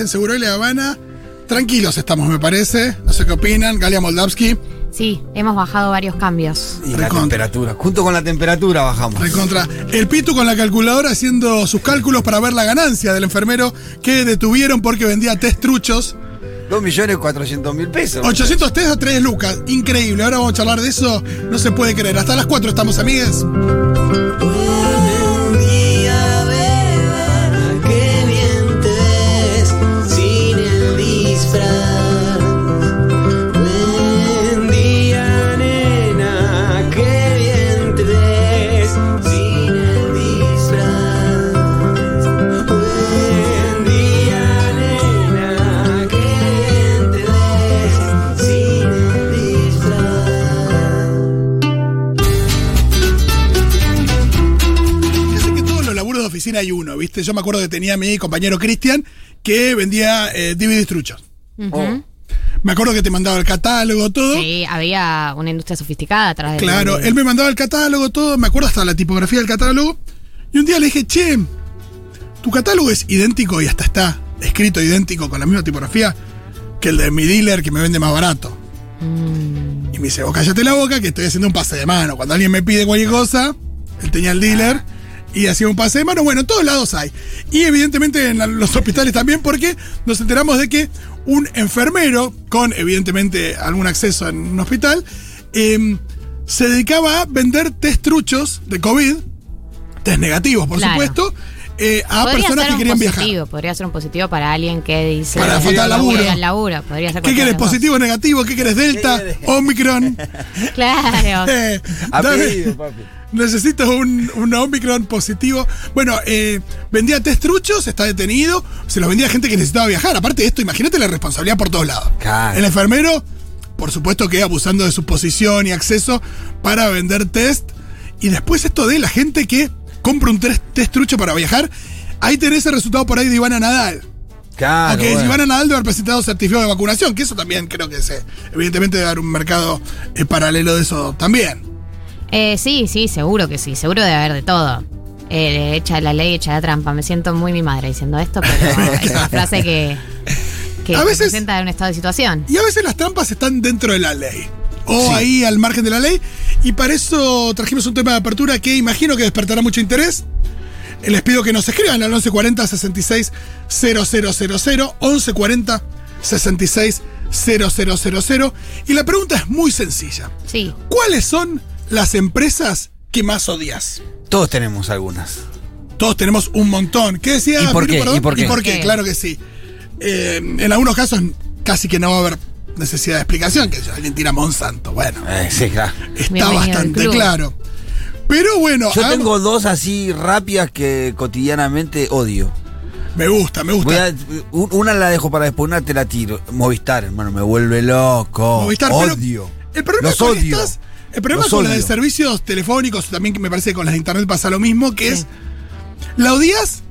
en Seguro y La Habana. Tranquilos estamos, me parece. No sé qué opinan. Galia Moldavsky. Sí, hemos bajado varios cambios. Y la Recontra. temperatura. Junto con la temperatura bajamos. Recontra. El Pitu con la calculadora haciendo sus cálculos para ver la ganancia del enfermero que detuvieron porque vendía test truchos. 2.400.000 pesos. 800 test a 3 lucas. Increíble. Ahora vamos a charlar de eso. No se puede creer. Hasta las 4 estamos, amigues. ¿Viste? Yo me acuerdo que tenía a mi compañero Cristian que vendía eh, DVD truchos. Ujú. Me acuerdo que te mandaba el catálogo, todo. Sí, había una industria sofisticada atrás de Claro, él me mandaba el catálogo, todo, me acuerdo hasta la tipografía del catálogo. Y un día le dije, che, tu catálogo es idéntico y hasta está escrito idéntico con la misma tipografía que el de mi dealer que me vende más barato. Mm, Y me dice, vos cállate la boca que estoy haciendo un pase de mano. Cuando alguien me pide cualquier cosa, él tenía el dealer y hacía un pase de mano. Bueno, en todos lados hay. Y evidentemente en la- los hospitales también porque nos enteramos de que un enfermero con evidentemente algún acceso en un hospital em, se dedicaba a vender test truchos de COVID, test negativos por Claro. supuesto, eh, a podría personas que querían positivo, viajar. Podría ser un positivo para alguien que dice. Para faltar al laburo. Laburo. Podría ser ¿Qué dos. ¿Positivo, negativo? ¿Qué querés? ¿Delta? ¿Omicron? Claro. Eh, A papi. Necesito un, un Omicron positivo. Bueno, eh, vendía test truchos, está detenido. Se los vendía a gente que necesitaba viajar. Aparte de esto, imagínate la responsabilidad por todos lados. Claro. El enfermero, por supuesto que abusando de su posición y acceso para vender test. Y después esto de la gente que compra un test, test trucho para viajar. Ahí tenés el resultado por ahí de Ivana Nadal. Claro. Aunque bueno. Ivana Nadal debe haber presentado certificado de vacunación, que eso también creo que se. Evidentemente debe haber un mercado eh, paralelo de eso también. Eh, sí, sí, seguro que sí. Seguro debe haber de todo. Eh, echa la ley, echa la trampa. Me siento muy mi madre diciendo esto, pero es una frase que, que A veces- representa un estado de situación. Y a veces las trampas están dentro de la ley. O Sí. ahí al margen de la ley. Y para eso trajimos un tema de apertura que imagino que despertará mucho interés. Les pido que nos escriban al 1140 66 000, 1140 66 000. Y la pregunta es muy sencilla. Sí. ¿Cuáles son las empresas que más odias? Todos tenemos algunas. Todos tenemos un montón. ¿Qué decía? ¿Y por qué? ¿Y por qué? ¿Por qué? Claro que sí. Eh, en algunos casos casi que no va a haber necesidad de explicación, que si alguien tira Monsanto. Bueno, Eh, sí, claro. está Bienvenido bastante claro. Pero bueno, Yo tengo dos así rápidas que cotidianamente odio. me gusta, me gusta. Voy a- un- una la dejo para después, una te la tiro. Movistar, hermano, me vuelve loco. Movistar, pero odio. El problema Los con odio. estas- el problema Los con las de servicios telefónicos, también que me parece que con las de internet pasa lo mismo, que es la odias,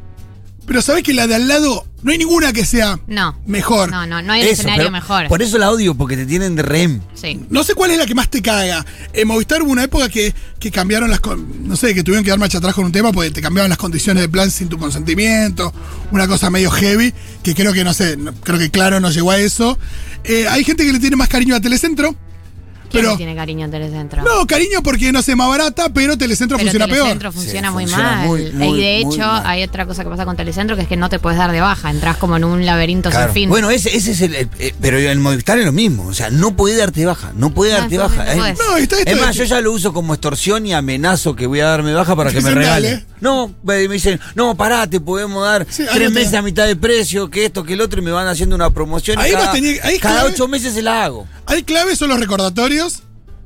pero sabes que la de al lado no hay ninguna que sea No. mejor. No, no, no hay un Eso, escenario pero mejor. Por eso la odio, porque te tienen de rem. Sí. No sé cuál es la que más te caga. En Movistar hubo una época que, que cambiaron las. con- No sé, que tuvieron que dar marcha atrás con un tema porque te cambiaban las condiciones de plan sin tu consentimiento. Una cosa medio heavy, que creo que no sé, no- creo que claro no llegó a eso. Eh, hay gente que le tiene más cariño a Telecentro. ¿Quién Pero. tiene cariño en Telecentro? No, cariño porque no sé, más barata, pero Telecentro Pero funciona Telecentro peor. funciona Sí, muy funciona mal. muy, muy, y de hecho, mal. hay otra cosa que pasa con Telecentro que es que no te puedes dar de baja. Entras como en un laberinto Claro. sin fin. Bueno, ese, ese es el, el- eh, Pero en Movistar es lo mismo. O sea, no puede darte baja. No puede No, darte baja. no Es-. No, está esto Es más, yo ya lo uso como extorsión y amenazo que voy a darme baja para que me Dicen, regale. dale. No, me dicen, no, pará, te podemos dar Sí, tres meses a mitad de precio, que esto, que el otro, y me van haciendo una promoción. y Ahí cada, vos tenés- ahí es cada clave. ocho meses se la hago. Hay claves son los recordatorios.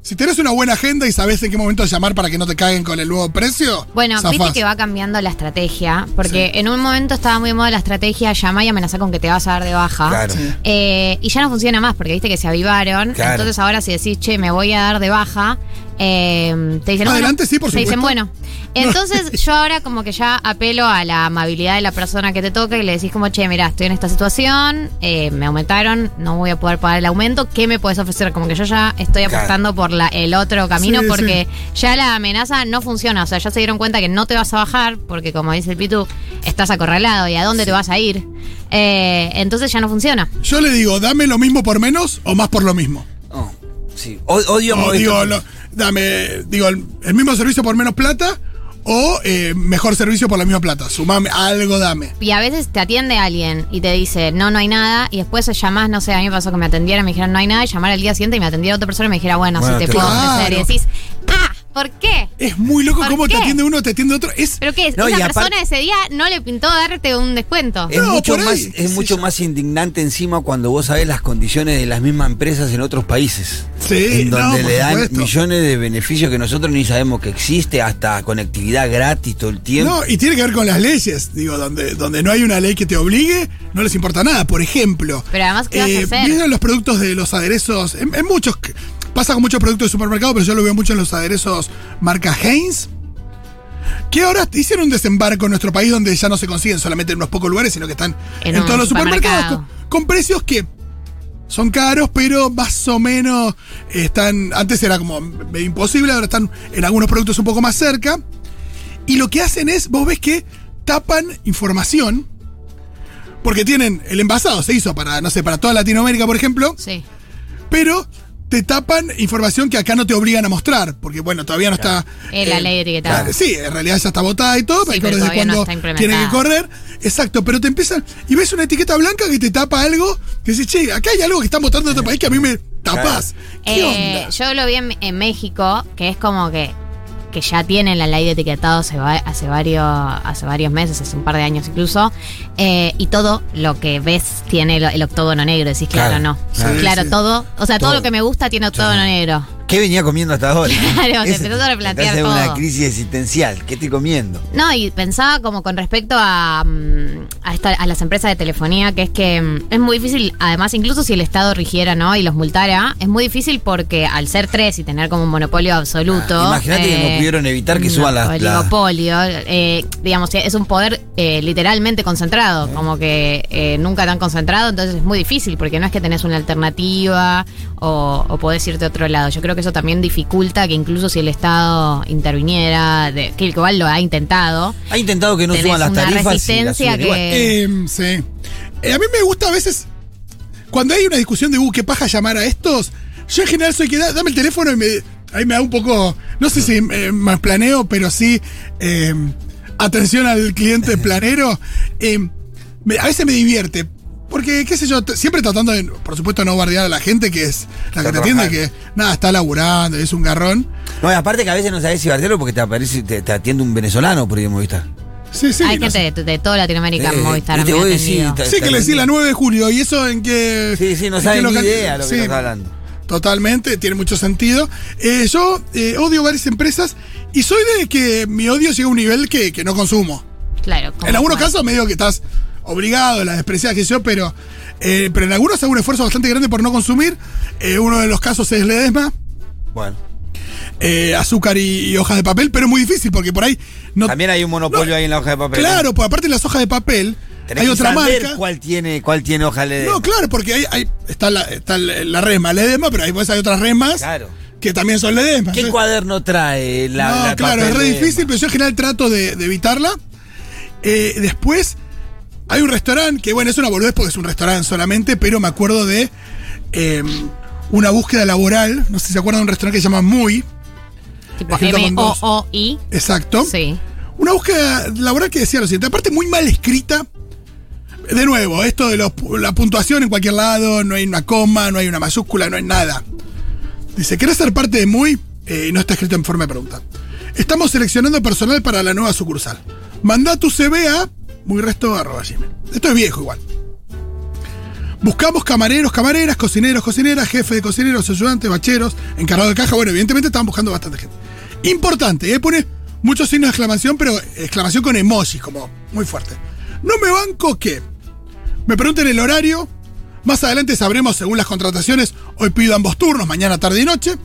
Si tenés una buena agenda y sabés en qué momento llamar para que no te caguen con el nuevo precio. Bueno, zafás. viste que va cambiando la estrategia, porque en un momento estaba muy de moda la estrategia llama y amenazar con que te vas a dar de baja. Claro. Eh, y ya no funciona más, porque viste que se avivaron. Claro. Entonces ahora si decís, che, me voy a dar de baja, eh, te dicen, Adelante, bueno, sí, por te dicen, supuesto. bueno. Entonces yo ahora como que ya apelo a la amabilidad de la persona que te toca y le decís como, che, mira, estoy en esta situación, eh, me aumentaron, no voy a poder pagar el aumento, ¿qué me puedes ofrecer? Como que yo ya estoy Claro. apostando por la, el otro camino Sí, porque ya la amenaza no funciona. O sea, ya se dieron cuenta que no te vas a bajar porque como dice el Pitu, estás acorralado y a dónde te vas a ir. Eh, entonces ya no funciona. Yo le digo, dame lo mismo por menos o más por lo mismo. Sí. O- Odio O digo, lo- dame, digo, el, el mismo servicio por menos plata o eh, mejor servicio por la misma plata. Sumame algo, dame. Y a veces te atiende alguien y te dice, no, no hay nada. Y después llamás, no sé, a mí me pasó que me atendieran, me dijeron, no hay nada. Y llamar al día siguiente y me atendiera otra persona y me dijera, bueno, Bueno, si te te- puedo Claro. ofrecer. Y decís, ¿por qué? Es muy loco ¿Por cómo te atiende uno, te atiende otro. Es, ¿Pero qué? No, y Esa persona ese día no le pintó darte un descuento. Es No, mucho, más, es mucho más indignante encima cuando vos sabés las condiciones de las mismas empresas en otros países. Sí, en no, donde le dan supuesto. millones de beneficios que nosotros ni sabemos que existe, hasta conectividad gratis todo el tiempo. No, y tiene que ver con las leyes. Digo, donde, donde no hay una ley que te obligue, no les importa nada. Por ejemplo, eh, Pero además, ¿qué vas a hacer? ¿vieron los productos de los aderezos? En, en muchos, pasa con muchos productos de supermercado, pero yo lo veo mucho en los aderezos marca Heinz. Que ahora hicieron un desembarco en nuestro país donde ya no se consiguen solamente en unos pocos lugares, sino que están En todos los supermercados supermercado. con, con precios que son caros, pero más o menos están. Antes era como imposible, ahora están en algunos productos un poco más cerca. Y lo que hacen es, vos ves que tapan información. Porque tienen el envasado, se hizo para, no sé, para toda Latinoamérica, por ejemplo. Sí. Pero te tapan información que acá no te obligan a mostrar. Porque, bueno, todavía no está. Es la ley de etiquetado. claro, sí, en realidad ya está votada y todo. Sí, pero desde todavía no tiene que correr. Exacto, pero te empiezan. Y ves una etiqueta blanca que te tapa algo. Que dices, che, acá hay algo que están votando en otro país que a mí me tapás. ¿Qué Eh, onda? yo lo vi en, en México, que es como que, que ya tienen la ley de etiquetado hace, va- hace, varios, hace varios meses, hace un par de años incluso, eh, y todo lo que ves tiene el, el octógono negro. Decís, claro, Claro, no. claro. claro, Sí, sí. todo. O sea, todo. Todo. lo que me gusta tiene octógono negro. ¿Qué venía comiendo hasta ahora? Claro, te Ese- empezás a replantear te una crisis existencial. ¿Qué estoy comiendo? No, y pensaba como con respecto a, mm, a, esta- a las empresas de telefonía, que es que mm, es muy difícil, además, incluso si el Estado rigiera ¿no? y los multara, es muy difícil porque al ser tres y tener como un monopolio absoluto. Ah, imagínate que no pudieron evitar que suban las- Oligopolio, eh, digamos, es un poder eh, literalmente concentrado, como que eh, nunca tan concentrado, entonces es muy difícil porque no es que tenés una alternativa o, o podés irte a otro lado. Yo creo que eso también dificulta que incluso si el Estado interviniera, de, que igual lo ha intentado. Ha intentado que no suban las una tarifas. y resistencia igual. que- Eh, sí. Eh, a mí me gusta a veces. Cuando hay una discusión de, uh, qué paja llamar a estos, yo en general soy que da- dame el teléfono y me, ahí me da un poco. No sé si eh, más planeo, pero sí. eh, atención al cliente planero. Eh, me- a veces me divierte. Porque, qué sé yo, siempre tratando de, por supuesto, no bardear a la gente que es la que Está te atiende, que nada, está laburando, es un garrón. No, y aparte que a veces no sabes si bardearlo porque te aparece, te, te atiende un venezolano por ahí en Movistar. Sí, sí. Hay no sé. gente de, de toda Latinoamérica en Eh, Movistar. atendido. ta- Sí, que le decís la 9 de julio, y eso en que. Sí, sí, no en saben ni local- idea lo que sí, estás hablando. Totalmente, tiene mucho sentido. Eh, yo eh, odio varias empresas y soy de que mi odio llega a un nivel que, que no consumo. Claro. como En algunos casos me digo que estás obligado, las desprecias que yo, pero, eh, pero en algunos hago un esfuerzo bastante grande por no consumir. Eh, uno de los casos es Ledesma, Bueno, eh, azúcar y, y hojas de papel, pero es muy difícil porque por ahí no. también hay un monopolio no, ahí en la hoja de papel. Claro, pues aparte de las hojas de papel, Tenés hay que otra saber marca. cuál tiene, cuál tiene hoja LED. No, claro, porque hay, hay- está, la, está la resma Ledesma, pero ahí pues hay otras resmas Claro. que también son Ledesma. ¿Qué cuaderno trae la no, la claro, es re difícil, pero yo en general trato de, de evitarla. Eh, después, hay un restaurante que, bueno, es una boludez porque es un restaurante solamente, pero me acuerdo de eh, una búsqueda laboral. No sé si se acuerdan de un restaurante que se llama Muy. Tipo. M-O-O-I. Exacto. Sí. Una búsqueda laboral que decía lo siguiente, aparte muy mal escrita. De nuevo, esto de los- la puntuación en cualquier lado, no hay una coma, no hay una mayúscula, no hay nada. Dice, ¿querés ser parte de Muy? Eh, no está escrito en forma de pregunta. Estamos seleccionando personal para la nueva sucursal. Manda tu CV a muyresto.gmail. Esto es viejo igual. Buscamos camareros, camareras, cocineros, cocineras, jefe de cocineros, ayudantes, bacheros, encargado de caja. Bueno, evidentemente estaban buscando bastante gente. Importante, ¿eh? pone muchos signos de exclamación, pero exclamación con emojis, como muy fuerte. No me banco que me pregunten el horario. Más adelante sabremos según las contrataciones. Hoy pido ambos turnos, mañana, tarde y noche.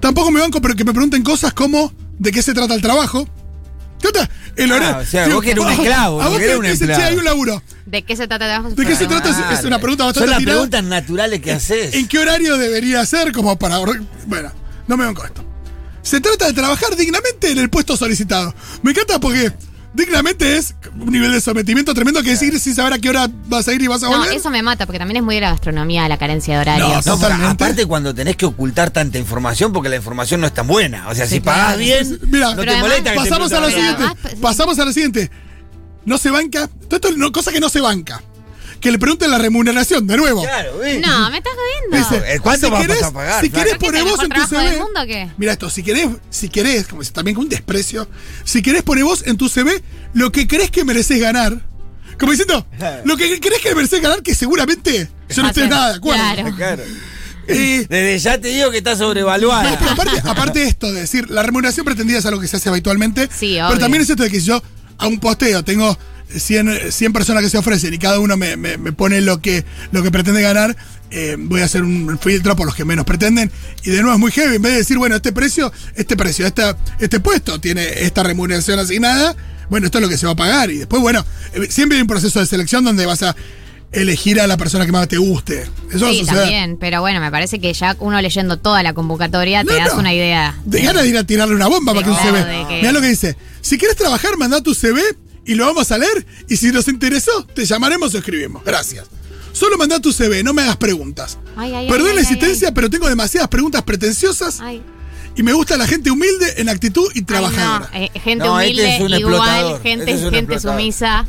Tampoco me banco, pero que me pregunten cosas como de qué se trata el trabajo. El Ah, horario. o sea, vos que eres un esclavo, A vos que eres un empleado". hay un laburo. ¿De qué se trata de trabajo? ¿De qué se trata? Es- es una pregunta bastante Son las tirada. preguntas naturales que haces. ¿En qué horario debería ser? Como para. Bueno, no me banco esto. Se trata de trabajar dignamente en el puesto solicitado. Me encanta porque dignamente es un nivel de sometimiento tremendo que es ir sin saber a qué hora vas a ir y vas a No, volver. eso me mata, porque también es muy de la gastronomía, la carencia de horarios. No, No, aparte cuando tenés que ocultar tanta información porque la información no es tan buena. O sea, Sí, si pagás claro. bien, Mira, no te además- molesta que te Pasamos a lo siguiente. además, Pasamos a lo siguiente. No se banca. Todo esto no, cosa que no se banca. Que le pregunten la remuneración, de nuevo. Claro, ¿ves? No, me estás jodiendo. Dice, Eh, ¿cuánto si vas querés- a pagar? Si querés ¿Qué es poner vos en tu CV. del mundo o qué? Mira esto, si querés, si querés, como dice, también con un desprecio, si querés poner vos en tu CV lo que crees que mereces ganar. Como diciendo, lo que crees que mereces ganar, que seguramente yo no estoy nada de acuerdo. Claro. Claro. Eh, Desde ya te digo que está no, sobrevaluada. pero aparte, aparte de esto, de decir, la remuneración pretendida es algo que se hace habitualmente. Sí, Pero obvio. también es esto de que si yo a un posteo tengo 100, 100 personas que se ofrecen y cada uno me, me- me pone lo que, lo que pretende ganar, eh, voy a hacer un filtro por los que menos pretenden. Y de nuevo es muy heavy. En vez de decir, bueno, este precio, este precio, esta, este puesto tiene esta remuneración asignada, bueno, esto es lo que se va a pagar. Y después, bueno, eh, siempre hay un proceso de selección donde vas a elegir a la persona que más te guste. Eso Sí, también, pero bueno, me parece que ya uno leyendo toda la convocatoria te das no. una idea. De ganas de ir a tirarle una bomba para que un CV. que- Mirá lo que dice. Si quieres trabajar, manda tu CV y lo vamos a leer. Y si nos interesó, te llamaremos o escribimos. Gracias. Solo manda tu CV, no me hagas preguntas. Ay, ay, Perdón ay, la ay, insistencia, pero tengo demasiadas preguntas pretenciosas Ay, y me gusta la gente humilde en actitud y ay, trabajadora. no, eh, gente No, este humilde, es un igual, explotador, gente, este es un gente explotador. sumisa.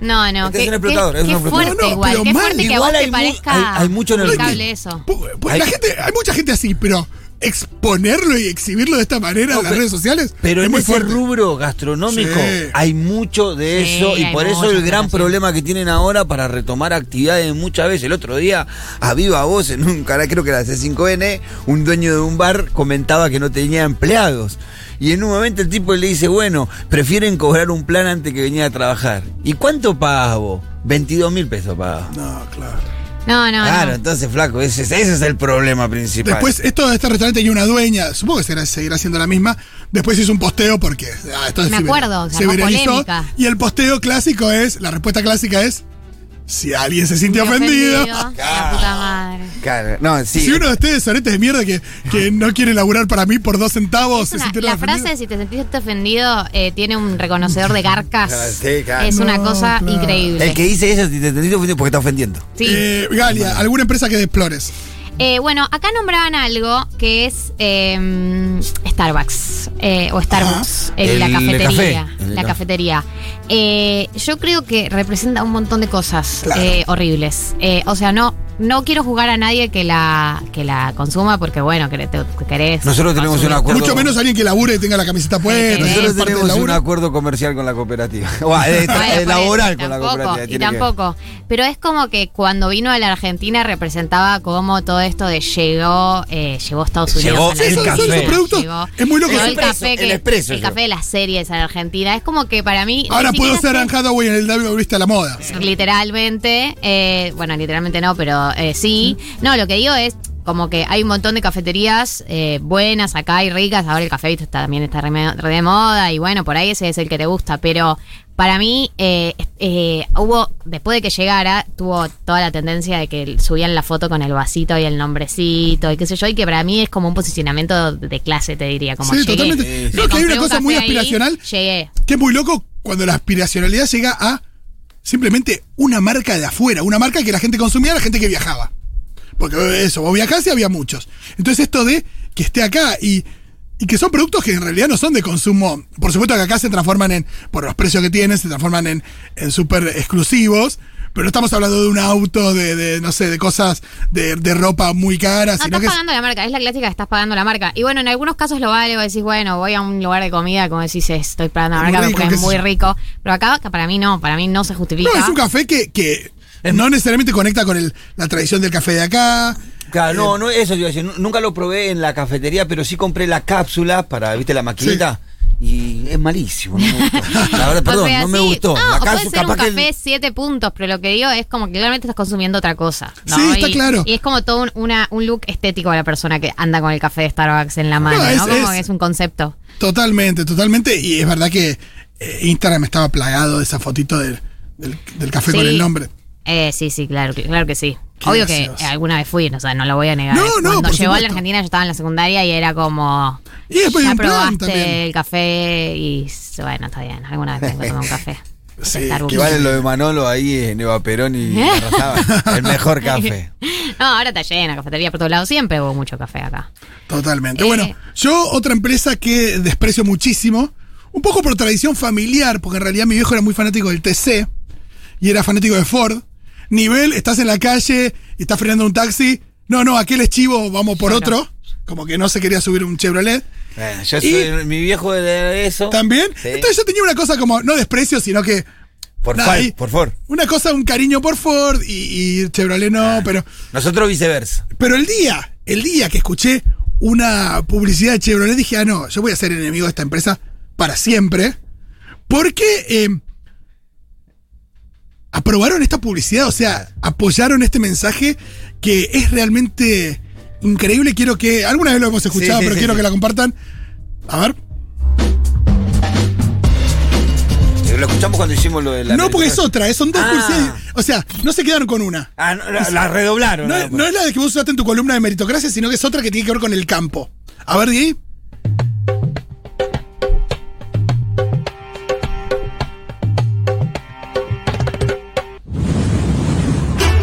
No, no, Este qué, es un explotador, qué- es un qué explotador. fuerte No, no, igual, pero qué mal. fuerte que a Igual vos te mu- parezca hay- hay mucho en el- aplicable eso. Pu- pues Hay- la gente, hay mucha gente así, pero exponerlo y exhibirlo de esta manera No, en las pero- redes sociales Pero es en muy ese fuerte. rubro gastronómico Sí. hay mucho de Sí, eso y por eso el gran problema que tienen ahora para retomar actividades muchas veces. El otro día, a viva voz, en un canal, creo que era C5N, un dueño de un bar comentaba que no tenía empleados. Y en un momento el tipo le dice, bueno, prefieren cobrar un plan antes que venir a trabajar. ¿Y cuánto pagas vos? 22 mil pesos pagas. No, claro. No, no, claro, no. entonces, flaco, ese, es- ese es el problema principal. Después, esto de este restaurante y una dueña, supongo que será, seguirá siendo la misma. Después hizo un posteo porque. ah, Me acuerdo, se se viralizó. polémica. Y el posteo clásico es: la respuesta clásica es. Si alguien se sintió ofendido. La puta madre. Claro, no, sí. Si uno de ustedes, soretes de mierda, que, que no quiere laburar para mí por dos centavos, Es se una- sintieron la frase ofendidos. de si te sentiste ofendido eh, tiene un reconocedor de garcas. Ah, sí, claro. Es una No, cosa claro. increíble. El que dice eso, si te entendiste ofendido porque está ofendiendo. Sí. Eh, Galia, alguna empresa que deplores. Eh, bueno, acá nombraban algo que es eh, Starbucks eh, o Starbucks, eh, la El cafetería. café, el la café. cafetería. Eh, yo creo que representa un montón de cosas Claro. eh, horribles. Eh, o sea, no, no quiero jugar a nadie que la, que la consuma porque, bueno, que te- que querés. Nosotros tenemos consumir. un acuerdo. Mucho menos alguien que labure y tenga la camiseta puesta. Nosotros tenemos un acuerdo comercial con la cooperativa. O, eh, Bueno, eh, laboral eso, con la tampoco, cooperativa. Y que- tampoco. Pero es como que cuando vino a la Argentina representaba como todo esto de llegó, eh, llegó a Estados Unidos. Llegó a la el café. Llegó- es muy loco. El el, café el que, expreso el café de las series en Argentina. Es como que para mí. Ahora puedo ser Anne Hathaway en el WB a la moda. Literalmente, eh, bueno, literalmente no, pero eh, sí. No, lo que digo es como que hay un montón de cafeterías eh, buenas acá y ricas. Ahora el café está, también está re, re de moda y bueno, por ahí ese es el que te gusta. Pero para mí, eh, eh, hubo, después de que llegara, tuvo toda la tendencia de que subían la foto con el vasito y el nombrecito y qué sé yo, y que para mí es como un posicionamiento de clase, te diría. Como Sí, llegué. totalmente. Me Creo que hay una un cosa muy café ahí, aspiracional Llegué. que es muy loco cuando la aspiracionalidad llega a simplemente una marca de afuera, una marca que la gente consumía, la gente que viajaba. Porque eso, vos viajás y había muchos. Entonces esto de que esté acá y, y que son productos que en realidad no son de consumo. Por supuesto que acá se transforman en, por los precios que tienen, se transforman en, en súper exclusivos. Pero no estamos hablando de un auto, de, de, no sé, de cosas de, de ropa muy caras, No, sino estás que es- pagando la marca, es la clásica que estás pagando la marca. Y bueno, en algunos casos lo vale, vos decís, bueno, voy a un lugar de comida, como decís, estoy pagando la marca rico, porque es muy rico. Pero acá, para mí no, para mí no se justifica. No, es un café que, que no necesariamente conecta con el- la tradición del café de acá. Claro, no, no, eso te iba a decir. nu- Nunca lo probé en la cafetería, pero sí compré la cápsula para, ¿viste, la maquinita? Y es malísimo. No me gustó. La verdad, perdón, O sea, no me gustó. No, puede ser un capaz que el- café siete puntos, pero lo que digo es como que claramente estás consumiendo otra cosa. ¿no? Sí, está y, claro. Y es como todo un, una, un look estético de la persona que anda con el café de Starbucks en la mano, ¿no? es- como es- que es un concepto. Totalmente, totalmente. Y es verdad que eh, Instagram estaba plagado de esa fotito del, del- del café Sí. con el nombre. Eh, sí, sí, claro, claro que sí. Qué Obvio que gracioso. alguna vez fui, o sea, no lo voy a negar. No, no, Cuando llegó a la. Argentina yo estaba en la secundaria y era como Y después hay ya un plan probaste también. el café y bueno, está bien. Alguna vez tengo que tomar un café. Sí. Que vale lo de Manolo ahí en Eva Perón y. El mejor café. No, ahora está llena, cafetería por todos lados. Siempre hubo mucho café acá. Totalmente. Eh. Bueno, yo otra empresa que desprecio muchísimo, un poco por tradición familiar, porque en realidad mi viejo era muy fanático del TC y era fanático de Ford. Nivel, estás en la calle y estás frenando un taxi. No, no, aquel es chivo, vamos por Claro. otro. Como que no se quería subir un Chevrolet. Bueno, yo Y- soy mi viejo de eso. También. Sí. Entonces yo tenía una cosa como, no desprecio, sino que. Por, nada, ahí- por favor. Una cosa, un cariño por Ford y, y Chevrolet no, pero. Nosotros viceversa. Pero el día, el día que escuché una publicidad de Chevrolet, dije, ah, no, yo voy a ser enemigo de esta empresa para siempre. Porque eh, aprobaron esta publicidad, o sea, apoyaron este mensaje que es realmente increíble. Quiero que, alguna vez lo hemos escuchado, Sí, sí, pero sí, quiero sí. que la compartan. A ver. Eh, Lo escuchamos cuando hicimos lo de la. no, porque es otra, son dos Ah. O sea, no se quedaron con una. Ah, no, la, la redoblaron. No, ¿no? es- no es la de que vos usaste en tu columna de meritocracia, sino que es otra que tiene que ver con el campo. A ver, Di.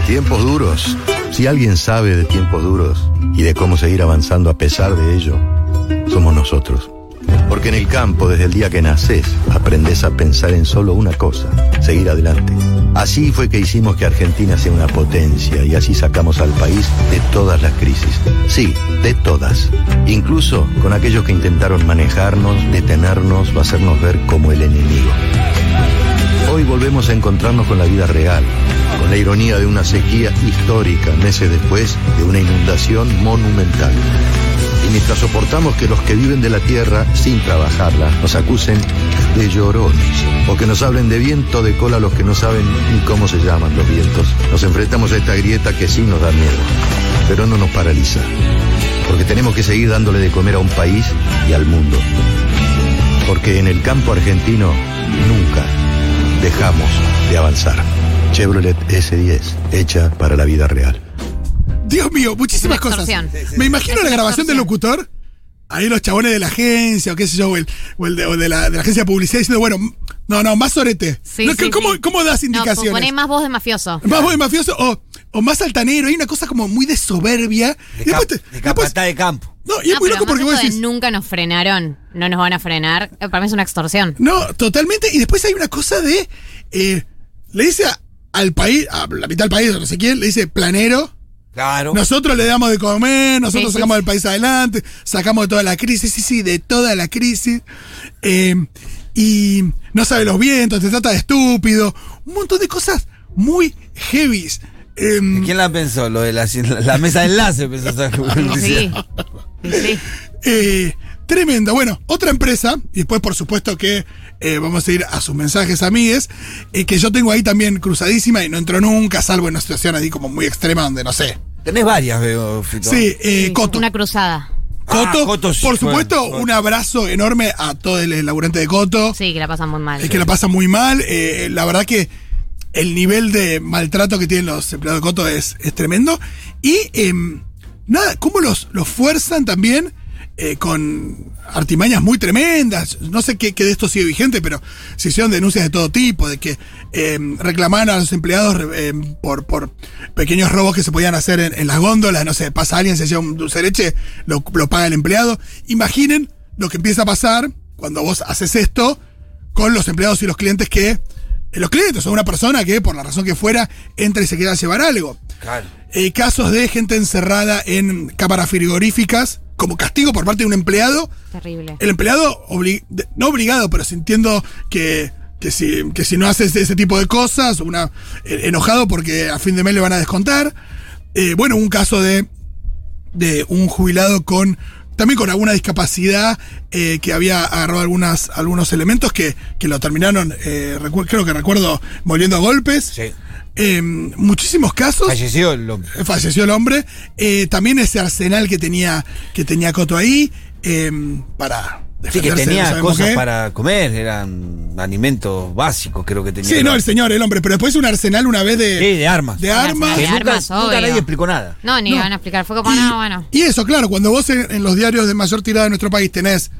Tiempos duros. Si alguien sabe de tiempos duros y de cómo seguir avanzando a pesar de ello, somos nosotros. Porque en el campo, desde el día que naces, aprendes a pensar en solo una cosa, seguir adelante. Así fue que hicimos que Argentina sea una potencia y así sacamos al país de todas las crisis. Sí, de todas. Incluso con aquellos que intentaron manejarnos, detenernos o hacernos ver como el enemigo. Hoy volvemos a encontrarnos con la vida real, con la ironía de una sequía histórica meses después de una inundación monumental. Y mientras soportamos que los que viven de la tierra sin trabajarla nos acusen de llorones o que nos hablen de viento de cola los que no saben ni cómo se llaman los vientos, nos enfrentamos a esta grieta que sí nos da miedo, pero no nos paraliza, porque tenemos que seguir dándole de comer a un país y al mundo. Porque en el campo argentino nunca dejamos de avanzar. Chevrolet S10, hecha para la vida real. Dios mío, muchísimas cosas. Me imagino la grabación del locutor, ahí los chabones de la agencia, o qué sé yo, o, el, o el de, o de la, de la agencia de publicidad diciendo, bueno, no, no, más sorete. Sí, No, sí, ¿cómo, sí. ¿Cómo das No, indicaciones? poné más voz de mafioso. más voz de mafioso o, o más altanero, hay una cosa como muy de soberbia. De, Y después cap- te- de después- de campo. no, y es No, muy loco porque vos decís, nunca nos frenaron, no nos van a frenar. eh, Para mí es una extorsión. No, totalmente. Y después hay una cosa de. eh, le dice a- al país, a la mitad del país, no sé quién, le dice planero. Claro. Nosotros le damos de comer, nosotros Sí, sacamos sí. del país adelante, sacamos de toda la crisis, sí, sí, de toda la crisis. Eh, y no sabe los vientos, te trata de estúpido. Un montón de cosas muy heavies. Eh, ¿Quién la pensó? Lo de la, la mesa de enlace pensó esa sí, sí. Eh, tremendo. Bueno, otra empresa, y después por supuesto que eh, vamos a ir a sus mensajes amigues, eh, que yo tengo ahí también cruzadísima y no entró nunca, salvo en una situación así como muy extrema donde no sé. Tenés varias, veo, Fito. Sí, eh, Sí, Coto. Una cruzada. Coto, Ah, Coto, sí, por supuesto, bueno, un abrazo enorme a todo el laburante de Coto, Sí, que la pasan muy mal. es que la pasa muy mal. eh, la verdad que el nivel de maltrato que tienen los empleados de Coto es, es tremendo. Y em, nada, cómo los, los fuerzan también eh, con artimañas muy tremendas. No sé qué, qué de esto sigue vigente, pero se hicieron denuncias de todo tipo, de que em, reclamaban a los empleados em, por, por pequeños robos que se podían hacer en, en las góndolas. No sé, pasa alguien, se lleva un dulce leche, lo, lo paga el empleado. Imaginen lo que empieza a pasar cuando vos haces esto con los empleados y los clientes que eh, los clientes son una persona que, por la razón que fuera, entra y se queda a llevar algo. Claro. Eh, casos de gente encerrada en cámaras frigoríficas como castigo por parte de un empleado. Terrible. El empleado, no obligado, pero sintiendo que, que, si, que si no haces ese tipo de cosas, una, eh, enojado porque a fin de mes le van a descontar. Eh, bueno, un caso de, de un jubilado con también con alguna discapacidad eh, que había agarrado algunas, algunos elementos que, que lo terminaron, eh, creo que recuerdo, volviendo a golpes. Sí. Eh, muchísimos casos. Falleció el hombre. Falleció el hombre. Eh, también ese arsenal que tenía, que tenía Coto ahí. eh, para, Sí, que no tenía cosas qué. para comer, eran alimentos básicos, creo que tenía. Sí, no, el señor, el hombre, pero después un arsenal una vez de, Sí, de armas. de armas. Que De nunca, armas, nunca obvio. nadie explicó nada. No, ni No. van a explicar. Fue como, Y, no, bueno. y eso, claro, cuando vos en, en los diarios de mayor tirada de nuestro país tenés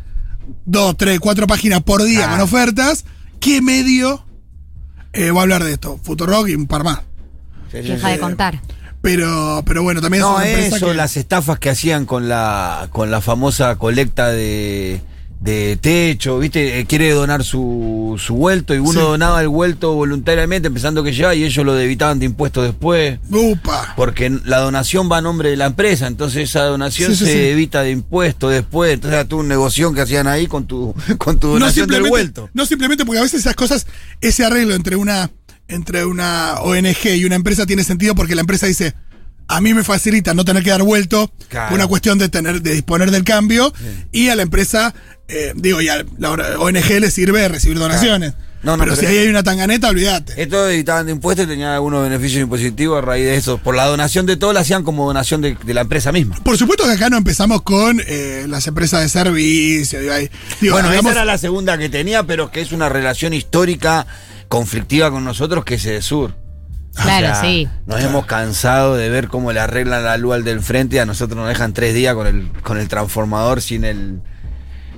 dos, tres, cuatro páginas por día Ah. con ofertas, ¿qué medio eh, va a hablar de esto? Futurock y un par más. Sí, sí, Deja sí. de contar. Pero, pero bueno, también No, es una empresa eso, que- las estafas que hacían con la, con la famosa colecta de, de techo, ¿viste? Eh, quiere donar su, su vuelto y uno Sí. donaba el vuelto voluntariamente pensando que ya y ellos lo debitaban de impuestos después. Upa. Porque la donación va a nombre de la empresa, entonces esa donación Sí, sí, se evita de impuestos después. Entonces era todo un negocio que hacían ahí con tu, con tu donación del vuelto. no simplemente porque a veces esas cosas, ese arreglo entre una, entre una ONG y una empresa tiene sentido porque la empresa dice, a mí me facilita no tener que dar vuelto Claro. por una cuestión de tener, de disponer del cambio, y a la empresa, eh, digo, y a la ONG le sirve recibir donaciones. No, no, pero, pero si ahí hay una tanganeta, olvídate. Esto evitaban de impuestos y tenían algunos beneficios impositivos a raíz de eso. Por la donación de todo la hacían como donación de, de la empresa misma. Por supuesto que acá no empezamos con eh, las empresas de servicio. Digo, ahí- digo, bueno, esa era la segunda que tenía, pero que es una relación histórica conflictiva con nosotros que es Edesur. Claro, sí. Nos hemos cansado de ver cómo le arreglan la luz al del frente y a nosotros nos dejan tres días con el, con el transformador sin el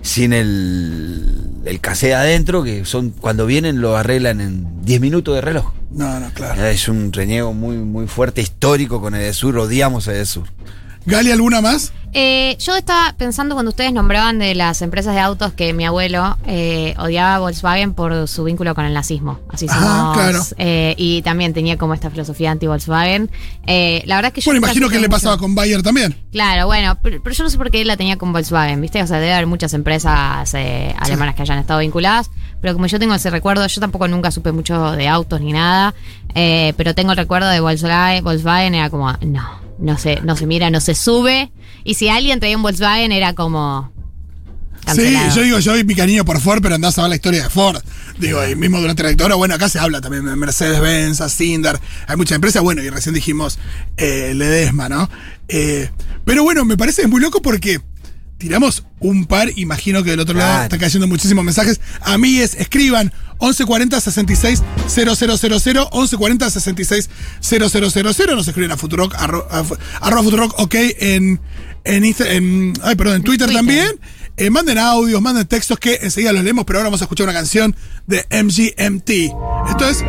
sin el, el casé adentro, que son cuando vienen lo arreglan en 10 minutos de reloj. No, no, claro. Es un reniego muy, muy fuerte, histórico con Edesur, odiamos a Edesur. ¿Gali alguna más? Eh, yo estaba pensando cuando ustedes nombraban de las empresas de autos que mi abuelo eh, odiaba a Volkswagen por su vínculo con el nazismo. Así Ajá, somos. claro. eh, y también tenía como esta filosofía anti-Volkswagen. Eh, la verdad es que yo. Bueno, imagino que le mucho. pasaba con Bayer también. Claro, bueno, pero, pero yo no sé por qué él la tenía con Volkswagen, ¿viste? O sea, debe haber muchas empresas alemanas que hayan estado vinculadas, pero como yo tengo ese recuerdo, yo tampoco nunca supe mucho de autos ni nada, pero tengo el recuerdo de Volkswagen, Volkswagen era como, no, no se, no se mira, no se sube, y si alguien traía un Volkswagen era como... cancelado. Sí, yo digo, yo y mi cariño por Ford, pero andás a ver la historia de Ford. Digo, y mismo durante la lectura, bueno, acá se habla también de Mercedes-Benz, Cinder, hay muchas empresas, bueno, y recién dijimos eh, Ledesma, ¿no? Eh, pero bueno, me parece muy loco porque tiramos un par, imagino que del otro lado están cayendo muchísimos mensajes. A mí es, escriban 1140 66 000, 1140 66 000, nos escriben a Futurock, arro- a fu- arroba Futurock, ok, en, en, Insta- en, ay, perdón, en Twitter, Twitter. también. Eh, manden audios, manden textos que enseguida los leemos, pero ahora vamos a escuchar una canción de MGMT. Esto es